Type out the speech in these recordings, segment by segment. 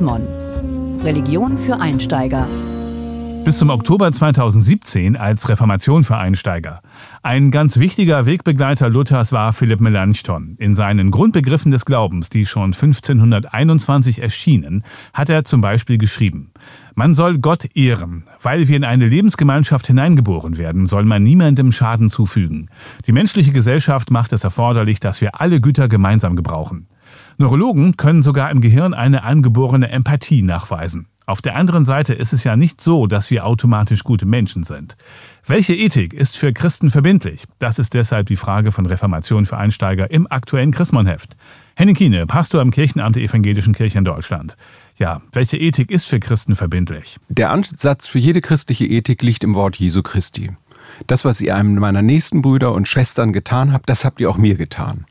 Mon. Religion für Einsteiger. Bis zum Oktober 2017 als Reformation für Einsteiger. Ein ganz wichtiger Wegbegleiter Luthers war Philipp Melanchthon. In seinen Grundbegriffen des Glaubens, die schon 1521 erschienen, hat er zum Beispiel geschrieben, man soll Gott ehren. Weil wir in eine Lebensgemeinschaft hineingeboren werden, soll man niemandem Schaden zufügen. Die menschliche Gesellschaft macht es erforderlich, dass wir alle Güter gemeinsam gebrauchen. Neurologen können sogar im Gehirn eine angeborene Empathie nachweisen. Auf der anderen Seite ist es ja nicht so, dass wir automatisch gute Menschen sind. Welche Ethik ist für Christen verbindlich? Das ist deshalb die Frage von Reformation für Einsteiger im aktuellen Chrismonheft. Henning Kiene, Pastor im Kirchenamt der Evangelischen Kirche in Deutschland. Ja, welche Ethik ist für Christen verbindlich? Der Ansatz für jede christliche Ethik liegt im Wort Jesu Christi. Das, was ihr einem meiner nächsten Brüder und Schwestern getan habt, das habt ihr auch mir getan.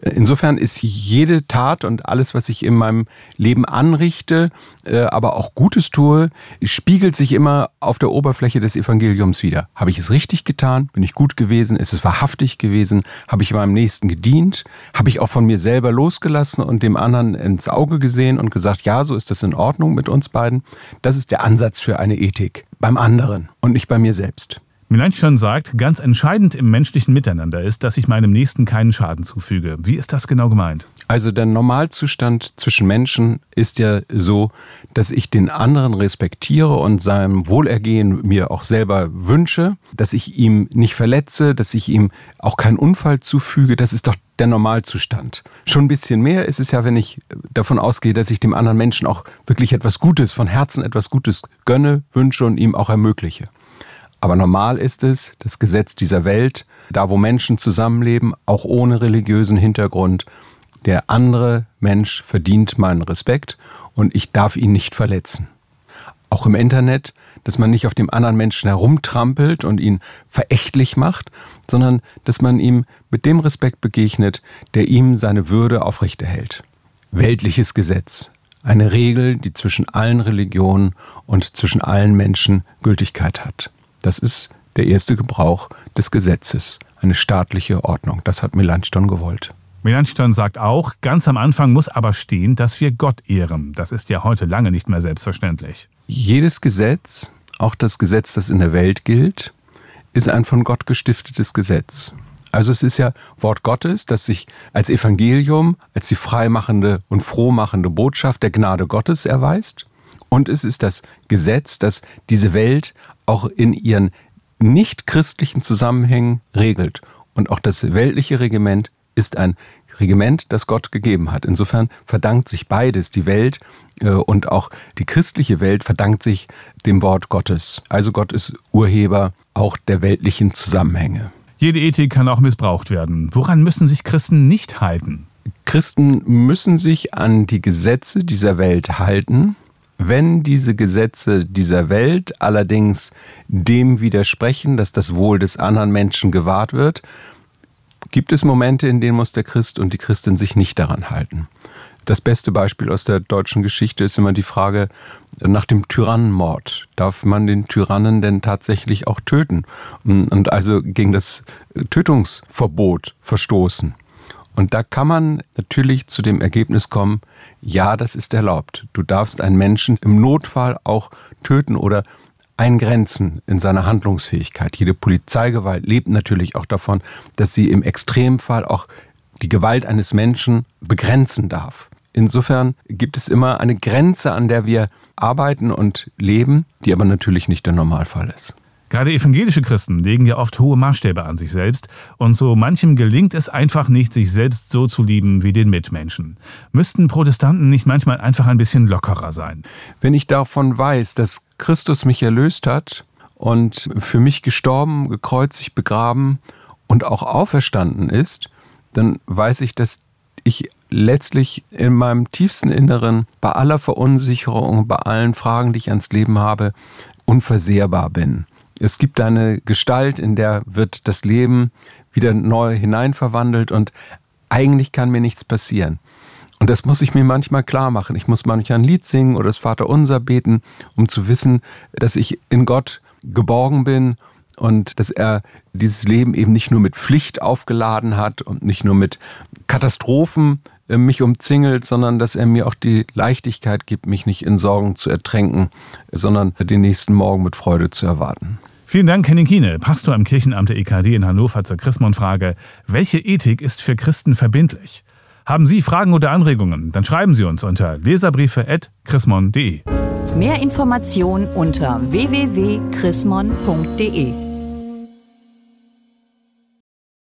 Insofern ist jede Tat und alles, was ich in meinem Leben anrichte, äh, aber auch Gutes tue, spiegelt sich immer auf der Oberfläche des Evangeliums wieder. Habe ich es richtig getan? Bin ich gut gewesen? Ist es wahrhaftig gewesen? Habe ich meinem Nächsten gedient? Habe ich auch von mir selber losgelassen und dem anderen ins Auge gesehen und gesagt, ja, so ist das in Ordnung mit uns beiden? Das ist der Ansatz für eine Ethik. Beim anderen und nicht bei mir selbst. Melanchthon sagt, ganz entscheidend im menschlichen Miteinander ist, dass ich meinem Nächsten keinen Schaden zufüge. Wie ist das genau gemeint? Also der Normalzustand zwischen Menschen ist ja so, dass ich den anderen respektiere und seinem Wohlergehen mir auch selber wünsche, dass ich ihm nicht verletze, dass ich ihm auch keinen Unfall zufüge. Das ist doch der Normalzustand. Schon ein bisschen mehr ist es ja, wenn ich davon ausgehe, dass ich dem anderen Menschen auch wirklich etwas Gutes, von Herzen etwas Gutes gönne, wünsche und ihm auch ermögliche. Aber normal ist es, das Gesetz dieser Welt, da wo Menschen zusammenleben, auch ohne religiösen Hintergrund, der andere Mensch verdient meinen Respekt und ich darf ihn nicht verletzen. Auch im Internet, dass man nicht auf dem anderen Menschen herumtrampelt und ihn verächtlich macht, sondern dass man ihm mit dem Respekt begegnet, der ihm seine Würde aufrechterhält. Weltliches Gesetz, eine Regel, die zwischen allen Religionen und zwischen allen Menschen Gültigkeit hat. Das ist der erste Gebrauch des Gesetzes, eine staatliche Ordnung. Das hat Melanchthon gewollt. Melanchthon sagt auch, ganz am Anfang muss aber stehen, dass wir Gott ehren. Das ist ja heute lange nicht mehr selbstverständlich. Jedes Gesetz, auch das Gesetz, das in der Welt gilt, ist ein von Gott gestiftetes Gesetz. Also es ist ja Wort Gottes, das sich als Evangelium, als die freimachende und frohmachende Botschaft der Gnade Gottes erweist. Und es ist das Gesetz, das diese Welt auch in ihren nicht christlichen Zusammenhängen regelt. Und auch das weltliche Regiment ist ein Regiment, das Gott gegeben hat. Insofern verdankt sich beides, die Welt äh, und auch die christliche Welt verdankt sich dem Wort Gottes. Also Gott ist Urheber auch der weltlichen Zusammenhänge. Jede Ethik kann auch missbraucht werden. Woran müssen sich Christen nicht halten? Christen müssen sich an die Gesetze dieser Welt halten, wenn diese Gesetze dieser Welt allerdings dem widersprechen, dass das Wohl des anderen Menschen gewahrt wird, gibt es Momente, in denen muss der Christ und die Christin sich nicht daran halten. Das beste Beispiel aus der deutschen Geschichte ist immer die Frage nach dem Tyrannenmord. Darf man den Tyrannen denn tatsächlich auch töten und also gegen das Tötungsverbot verstoßen? Und da kann man natürlich zu dem Ergebnis kommen, ja, das ist erlaubt. Du darfst einen Menschen im Notfall auch töten oder eingrenzen in seiner Handlungsfähigkeit. Jede Polizeigewalt lebt natürlich auch davon, dass sie im Extremfall auch die Gewalt eines Menschen begrenzen darf. Insofern gibt es immer eine Grenze, an der wir arbeiten und leben, die aber natürlich nicht der Normalfall ist. Gerade evangelische Christen legen ja oft hohe Maßstäbe an sich selbst und so manchem gelingt es einfach nicht, sich selbst so zu lieben wie den Mitmenschen. Müssten Protestanten nicht manchmal einfach ein bisschen lockerer sein? Wenn ich davon weiß, dass Christus mich erlöst hat und für mich gestorben, gekreuzigt, begraben und auch auferstanden ist, dann weiß ich, dass ich letztlich in meinem tiefsten Inneren bei aller Verunsicherung, bei allen Fragen, die ich ans Leben habe, unversehrbar bin. Es gibt eine Gestalt, in der wird das Leben wieder neu hineinverwandelt und eigentlich kann mir nichts passieren. Und das muss ich mir manchmal klar machen. Ich muss manchmal ein Lied singen oder das Vaterunser beten, um zu wissen, dass ich in Gott geborgen bin und dass er dieses Leben eben nicht nur mit Pflicht aufgeladen hat und nicht nur mit Katastrophen äh, mich umzingelt, sondern dass er mir auch die Leichtigkeit gibt, mich nicht in Sorgen zu ertränken, sondern den nächsten Morgen mit Freude zu erwarten. Vielen Dank, Henning Kiene, Pastor am Kirchenamt der EKD in Hannover zur Chrismon-Frage. Welche Ethik ist für Christen verbindlich? Haben Sie Fragen oder Anregungen? Dann schreiben Sie uns unter leserbriefe.chrismon.de. Mehr Informationen unter www.chrismon.de